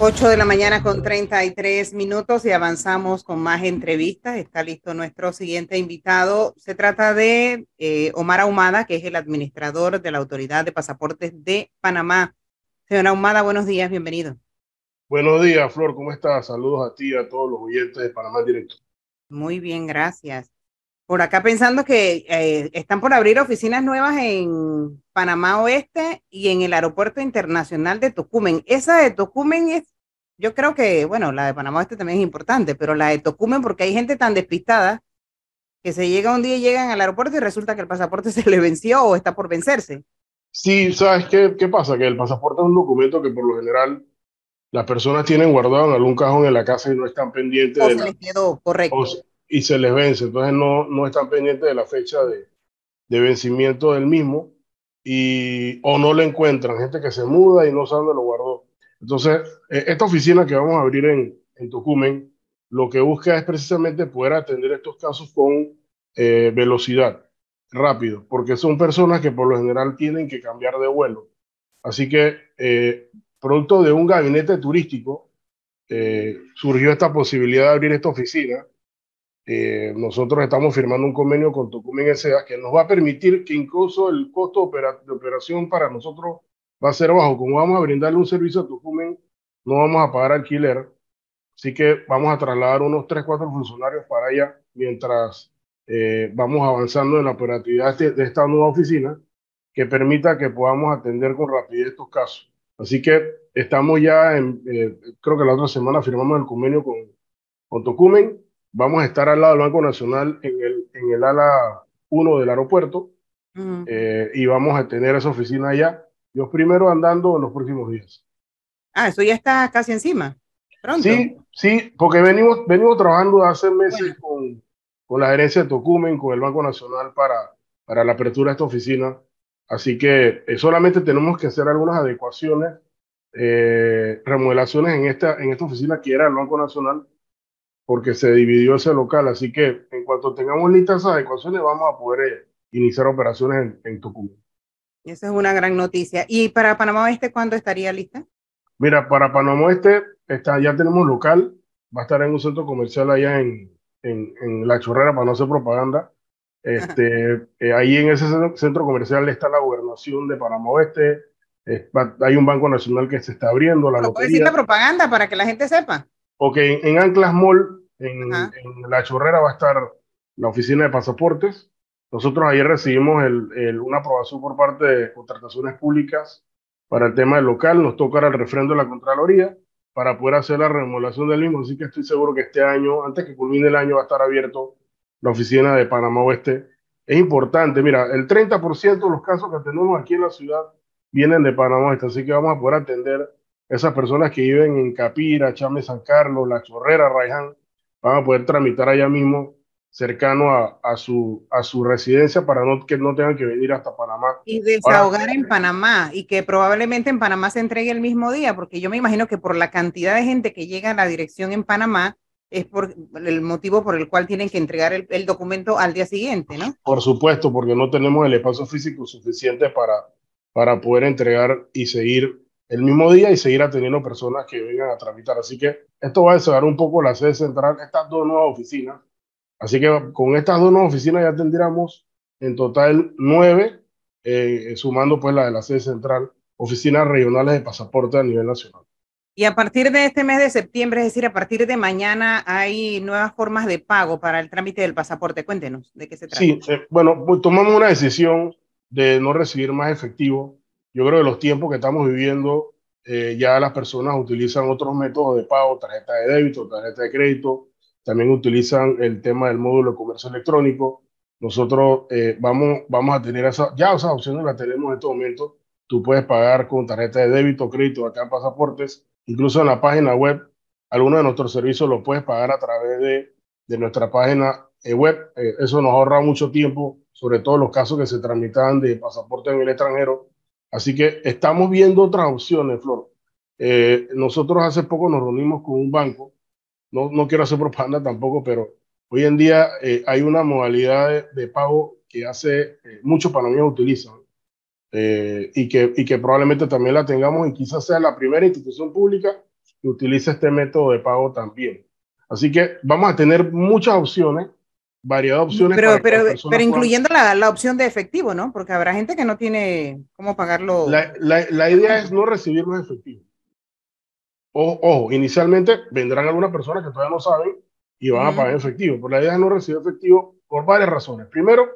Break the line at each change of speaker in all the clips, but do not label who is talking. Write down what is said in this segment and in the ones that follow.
8 de la mañana con 33 minutos y avanzamos con más entrevistas. Está listo nuestro siguiente invitado. Se trata de eh, Omar Ahumada, que es el administrador de la Autoridad de Pasaportes de Panamá. Señora Ahumada, buenos días, bienvenido.
Buenos días, Flor, ¿cómo estás? Saludos a ti y a todos los oyentes de Panamá Directo.
Muy bien, gracias. Por acá pensando que eh, están por abrir oficinas nuevas en Panamá Oeste y en el Aeropuerto Internacional de Tocumen. Esa de Tocumen es, yo creo que, bueno, la de Panamá Oeste también es importante, pero la de Tocumen porque hay gente tan despistada que se llega un día y llegan al aeropuerto y resulta que el pasaporte se le venció o está por vencerse.
Sí, ¿sabes qué, qué pasa? Que el pasaporte es un documento que por lo general las personas tienen guardado en algún cajón en la casa y no están pendientes
o
de
se
la,
les quedó, correcto.
o y se les vence, entonces no, no están pendientes de la fecha de, de vencimiento del mismo y o no lo encuentran, gente que se muda y no sabe dónde lo guardó. Entonces, eh, esta oficina que vamos a abrir en, en Tocumen, lo que busca es precisamente poder atender estos casos con eh, velocidad, rápido, porque son personas que por lo general tienen que cambiar de vuelo. Así que, eh, producto de un gabinete turístico, eh, surgió esta posibilidad de abrir esta oficina. Eh, nosotros estamos firmando un convenio con Tocumen S.A. que nos va a permitir que incluso el costo de operación para nosotros va a ser bajo. Como vamos a brindarle un servicio a Tocumen, no vamos a pagar alquiler. Así que vamos a trasladar unos 3, 4 funcionarios para allá mientras eh, vamos avanzando en la operatividad de, de esta nueva oficina que permita que podamos atender con rapidez estos casos. Así que estamos ya en, eh, creo que la otra semana firmamos el convenio con, con Tocumen. Vamos a estar al lado del Banco Nacional en el, en el ala 1 del aeropuerto
Ujú.
eh, y vamos a tener esa oficina allá. Yo primero andando en los próximos días.
Ah, eso ya está casi encima. Pronto.
Sí, sí, porque venimos, venimos trabajando hace meses
Bueno.
con, con la gerencia de Tocumen, con el Banco Nacional para, para la apertura de esta oficina. Así que eh, solamente tenemos que hacer algunas adecuaciones, eh, remodelaciones en esta, en esta oficina que era el Banco Nacional, porque se dividió ese local. Así que en cuanto tengamos listas esas adecuaciones, vamos a poder eh, iniciar operaciones en, en Tocumen.
Esa es una gran noticia. ¿Y para Panamá Oeste cuándo estaría lista?
Mira, para Panamá Este está, ya tenemos local, va a estar en un centro comercial allá en, en, en La Chorrera para no hacer propaganda. Este, eh, ahí en ese centro- comercial está la gobernación de Panamá Oeste, eh, hay un banco nacional que se está abriendo, la
puedes decir la propaganda para que la gente sepa.
Ok, en, Anclas Mall, en, en La Chorrera va a estar la oficina de pasaportes. Nosotros ayer recibimos el, el- una aprobación por parte de contrataciones públicas para el tema del local. Nos toca el refrendo de la Contraloría para poder hacer la remodelación del mismo. Así que estoy seguro que este año, antes que culmine el año, va a estar abierto la oficina de Panamá Oeste. Es importante, mira, el 30% de los casos que tenemos aquí en la ciudad vienen de Panamá Oeste, así que vamos a poder atender esas personas que viven en Capira, Chame San Carlos, La Chorrera, Raiján, van a poder tramitar allá mismo, cercano a, a su, a su residencia, para no, que no tengan que venir hasta Panamá.
Y desahogar en Panamá y que probablemente en Panamá se entregue el mismo día, porque yo me imagino que por la cantidad de gente que llega a la dirección en Panamá es por el motivo por el cual tienen que entregar el, el documento al día siguiente, ¿no?
Por supuesto, porque no tenemos el espacio físico suficiente para, para poder entregar y seguir el mismo día y seguir atendiendo personas que vengan a tramitar. Así que esto va a desarrollar un poco la sede central, estas dos nuevas oficinas. Así que con estas dos nuevas oficinas ya tendríamos en total nueve, eh, sumando pues la de la sede central, oficinas regionales de pasaporte a nivel nacional.
Y a partir de este mes de septiembre, es decir, a partir de mañana, hay nuevas formas de pago para el trámite del pasaporte. Cuéntenos de qué se trata.
Sí, eh, bueno, pues tomamos una decisión de no recibir más efectivo. Yo creo que los tiempos que estamos viviendo, eh, ya las personas utilizan otros métodos de pago, tarjeta de débito, tarjeta de crédito, también utilizan el tema del módulo de comercio electrónico. Nosotros eh, vamos, vamos a tener esa, ya esas opciones las tenemos en este momento. Tú puedes pagar con tarjeta de débito, crédito, acá en Pasaportes, incluso en la página web, algunos de nuestros servicios los puedes pagar a través de, de nuestra página eh, web. Eh, eso nos ahorra mucho tiempo, sobre todo los casos que se tramitan de pasaporte en el extranjero. Así que estamos viendo otras opciones, Flor. Eh, nosotros hace poco nos reunimos con un banco, no, no quiero hacer propaganda tampoco, pero hoy en día eh, hay una modalidad de, de pago que hace eh, muchos panameños utilizan eh, y, que, y que probablemente también la tengamos y quizás sea la primera institución pública que utilice este método de pago también. Así que vamos a tener muchas opciones, variedad de opciones.
Pero, pero, pero incluyendo la, la, opción de efectivo, ¿no? Porque habrá gente que no tiene cómo pagarlo.
La, la, la idea es no recibir los efectivos. Ojo, ojo, inicialmente vendrán algunas personas que todavía no saben y van a pagar efectivo, pero la idea es no recibir efectivo por varias razones. Primero,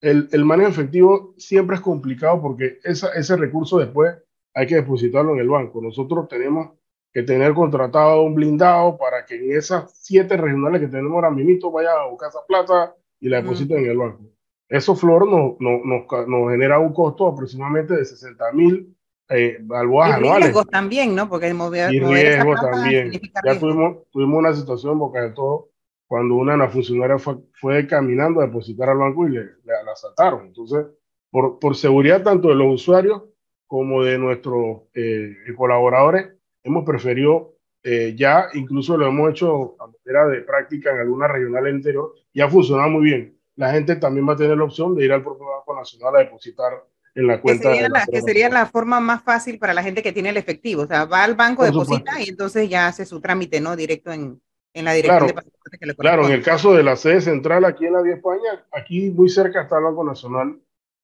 el, el manejo efectivo siempre es complicado porque esa, ese recurso después hay que depositarlo en el banco. Nosotros tenemos que tener contratado un blindado para que en esas siete regionales que tenemos ahora mismo vaya a buscar esa plata y la depositen en el banco. Eso, Flor, nos, nos, nos, genera un costo aproximadamente de 60 mil eh, balboas y riesgos
también, ¿no? Porque
mover, y riesgos también. Ya tuvimos, tuvimos una situación, boca de todo, cuando una, una funcionaria fue, fue, caminando a depositar al banco y le, la asaltaron. Entonces, por, por seguridad tanto de los usuarios como de nuestros eh, colaboradores, hemos preferido eh, ya, incluso lo hemos hecho a manera de práctica en alguna regional interior y ha funcionado muy bien. La gente también va a tener la opción de ir al propio Banco Nacional a depositar en la cuenta.
Que sería, la, que sería la forma más fácil para la gente que tiene el efectivo. O sea, va al banco, deposita y entonces ya hace su trámite, ¿no? Directo en, en la dirección
claro, de pasaporte que le Claro, en el caso de la sede central aquí en la Vía España, aquí muy cerca está el Banco Nacional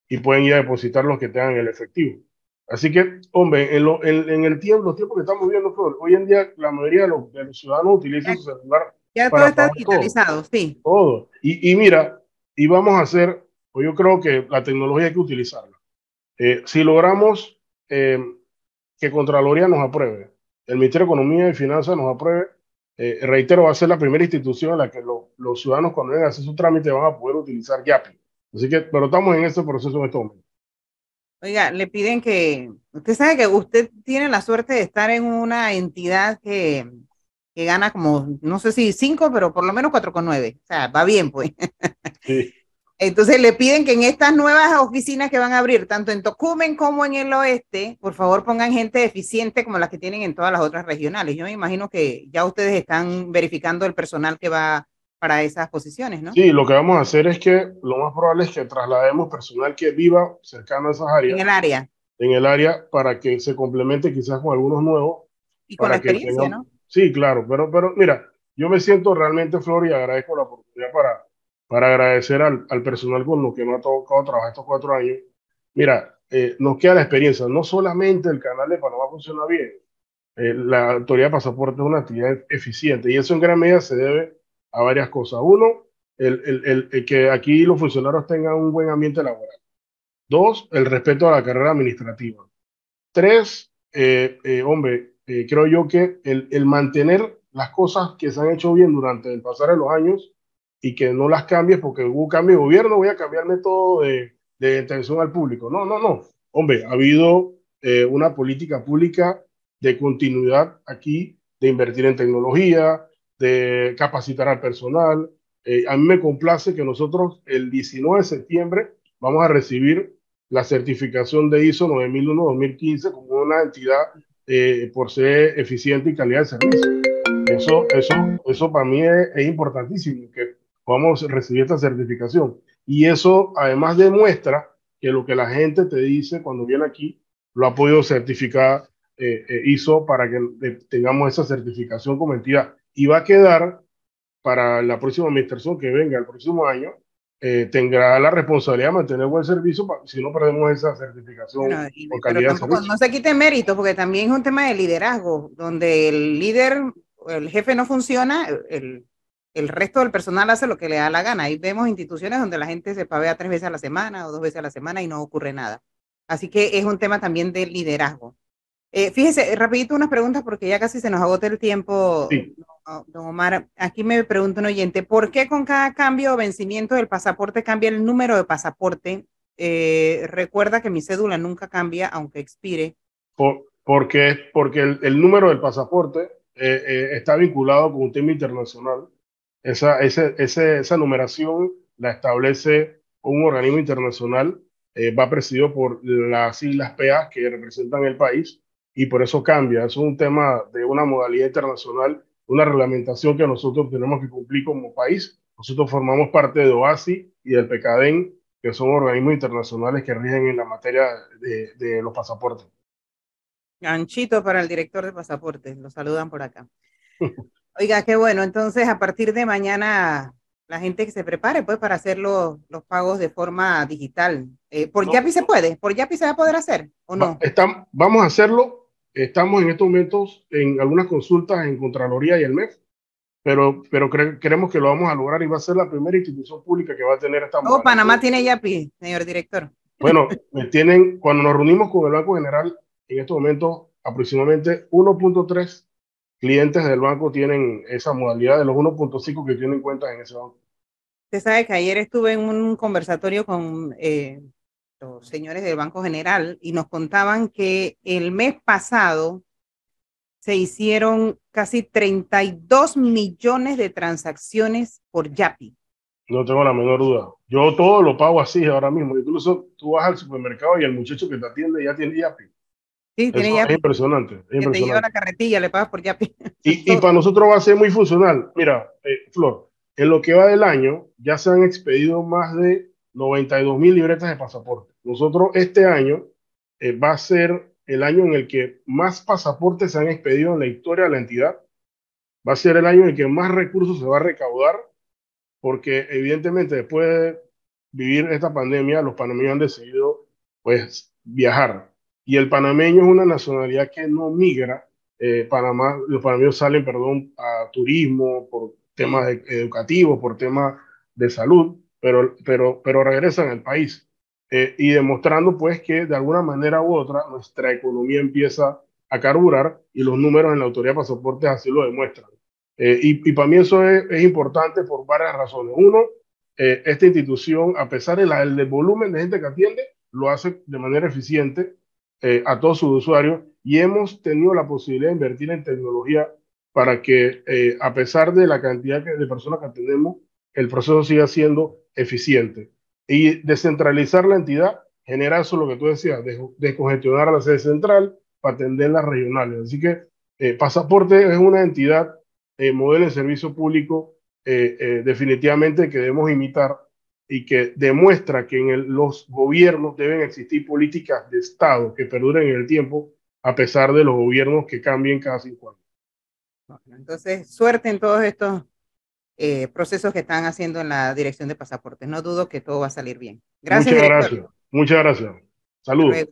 y pueden ir a depositar los que tengan el efectivo. Así que, hombre, en, en, el tiempo, los tiempos que estamos viviendo, hoy en día la mayoría de los, de los ciudadanos utilizan su celular.
Ya todo está digitalizado, sí.
Todo. Y, y, mira, y vamos a hacer, pues yo creo que la tecnología hay que utilizarla. Eh, si logramos eh, que Contraloría nos apruebe, el Ministerio de Economía y Finanzas nos apruebe, eh, reitero, va a ser la primera institución en la que los ciudadanos cuando vengan a hacer su trámite van a poder utilizar YAPI. Así que, pero estamos en este proceso en este momento.
Oiga, le piden que, usted sabe que usted tiene la suerte de estar en una entidad que, que gana como, no sé si cinco, pero por lo menos cuatro con nueve. O sea, va bien, pues. Sí. Entonces le piden que en estas nuevas oficinas que van a abrir, tanto en Tocumen como en el oeste, por favor pongan gente eficiente como las que tienen en todas las otras regionales. Yo me imagino que ya ustedes están verificando el personal que va para esas posiciones, ¿no?
Sí, lo que vamos a hacer es que lo más probable es que traslademos personal que viva cercano a esas áreas.
En el área.
En el área para que se complemente quizás con algunos nuevos.
Y con la experiencia, ¿no?
Sí, claro, pero, pero mira, yo me siento realmente, Flor, y agradezco la oportunidad para, para agradecer al, al personal con lo que nos ha tocado trabajar estos cuatro años. Mira, eh, nos queda la experiencia, no solamente el canal de Panamá funciona bien, eh, la autoridad de pasaporte es una actividad eficiente y eso en gran medida se debe a varias cosas. Uno, el, el, el, que aquí los funcionarios tengan un buen ambiente laboral. Dos, el respeto a la carrera administrativa. Tres, eh, eh, hombre, eh, creo yo que el, mantener las cosas que se han hecho bien durante el pasar de los años y que no las cambies porque hubo cambio de gobierno, voy a cambiar método de, de atención al público. No, no, no. Hombre, ha habido una política pública de continuidad aquí, de invertir en tecnología, de capacitar al personal. Eh, a mí me complace que nosotros el 19 de septiembre vamos a recibir la certificación de ISO 9001-2015 como una entidad eh, por ser eficiente y calidad de servicio. Eso, eso, eso para mí es, importantísimo, que podamos recibir esta certificación. Y eso además demuestra que lo que la gente te dice cuando viene aquí lo ha podido certificar eh, ISO para que tengamos esa certificación como entidad y va a quedar para la próxima administración que venga el próximo año, eh, tendrá la responsabilidad de mantener buen servicio si no perdemos esa certificación
por calidad No se quite mérito, porque también es un tema de liderazgo, donde el líder, el jefe no funciona, el, el resto del personal hace lo que le da la gana. Ahí vemos instituciones donde la gente se pavea tres veces a la semana o dos veces a la semana y no ocurre nada. Así que es un tema también de liderazgo. Eh, fíjese, rapidito unas preguntas porque ya casi se nos agota el tiempo, don Omar. Aquí me pregunta un oyente, ¿por qué con cada cambio o vencimiento del pasaporte cambia el número de pasaporte? Eh, recuerda que mi cédula nunca cambia aunque expire.
Por, porque porque el, el, número del pasaporte eh, está vinculado con un tema internacional. Esa, ese, ese, esa numeración la establece un organismo internacional, va presidido por las siglas PA que representan el país y por eso cambia. Es un tema de una modalidad internacional, una reglamentación que nosotros tenemos que cumplir como país. Nosotros formamos parte de OASI y del PECADEN, que son organismos internacionales que rigen en la materia de, de los pasaportes.
Ganchito para el director de pasaportes, lo saludan por acá. Oiga, qué bueno, entonces a partir de mañana la gente que se prepare pues para hacer los, pagos de forma digital. Eh, ¿Por Yapi se puede? ¿Por Yapi se va a poder hacer o no?
Estamos, vamos a hacerlo. Estamos en estos momentos en algunas consultas en Contraloría y el MEF, pero, pero creemos que lo vamos a lograr y va a ser la primera institución pública que va a tener esta
Oh, Panamá tiene Yapi, señor director.
Bueno, tienen, cuando nos reunimos con el Banco General, en estos momentos aproximadamente 1.3 clientes del banco tienen esa modalidad de los 1.5 que tienen cuentas en ese banco.
Usted sabe que ayer estuve en un conversatorio con eh, los señores del Banco General y nos contaban que el mes pasado se hicieron casi 32 millones de transacciones por Yapi.
No tengo la menor duda. Yo todo lo pago así ahora mismo. Incluso tú vas al supermercado y el muchocho que te atiende ya tiene Yapi.
Sí, tiene
Es impresionante. Es impresionante.
te lleva la carretilla, le pagas por Yapi.
Y, y, para nosotros va a ser muy funcional. Mira, eh, Flor, en lo que va del año ya se han expedido más de 92 mil libretas de pasaporte. Nosotros este año eh, va a ser el año en el que más pasaportes se han expedido en la historia de la entidad. Va a ser el año en el que más recursos se va a recaudar, porque evidentemente después de vivir esta pandemia, los panameños han decidido pues viajar y el panameño es una nacionalidad que no migra. Eh, Panamá, los panameños salen, perdón, a turismo por temas educativos, por temas de salud, pero, pero, pero regresan al país. Eh, y demostrando pues que de alguna manera u otra nuestra economía empieza a carburar y los números en la autoridad de pasaportes así lo demuestran. Eh, y, y, para mí eso es, es, importante por varias razones. Uno, esta institución, a pesar del de volumen de gente que atiende, lo hace de manera eficiente eh, a todos sus usuarios y hemos tenido la posibilidad de invertir en tecnología para que, eh, a pesar de la cantidad de personas que atendemos, el proceso siga siendo eficiente. Y descentralizar la entidad genera eso lo que tú decías, descongestionar a la sede central para atender las regionales. Así que eh, Pasaporte es una entidad, modelo de servicio público, definitivamente que debemos imitar y que demuestra que en los gobiernos deben existir políticas de Estado que perduren en el tiempo, a pesar de los gobiernos que cambien cada cinco años.
entonces, suerte en todos estos eh, procesos que están haciendo en la dirección de pasaportes. No dudo que todo va a salir bien. Gracias.
Muchas gracias. Muchas gracias. Saludos.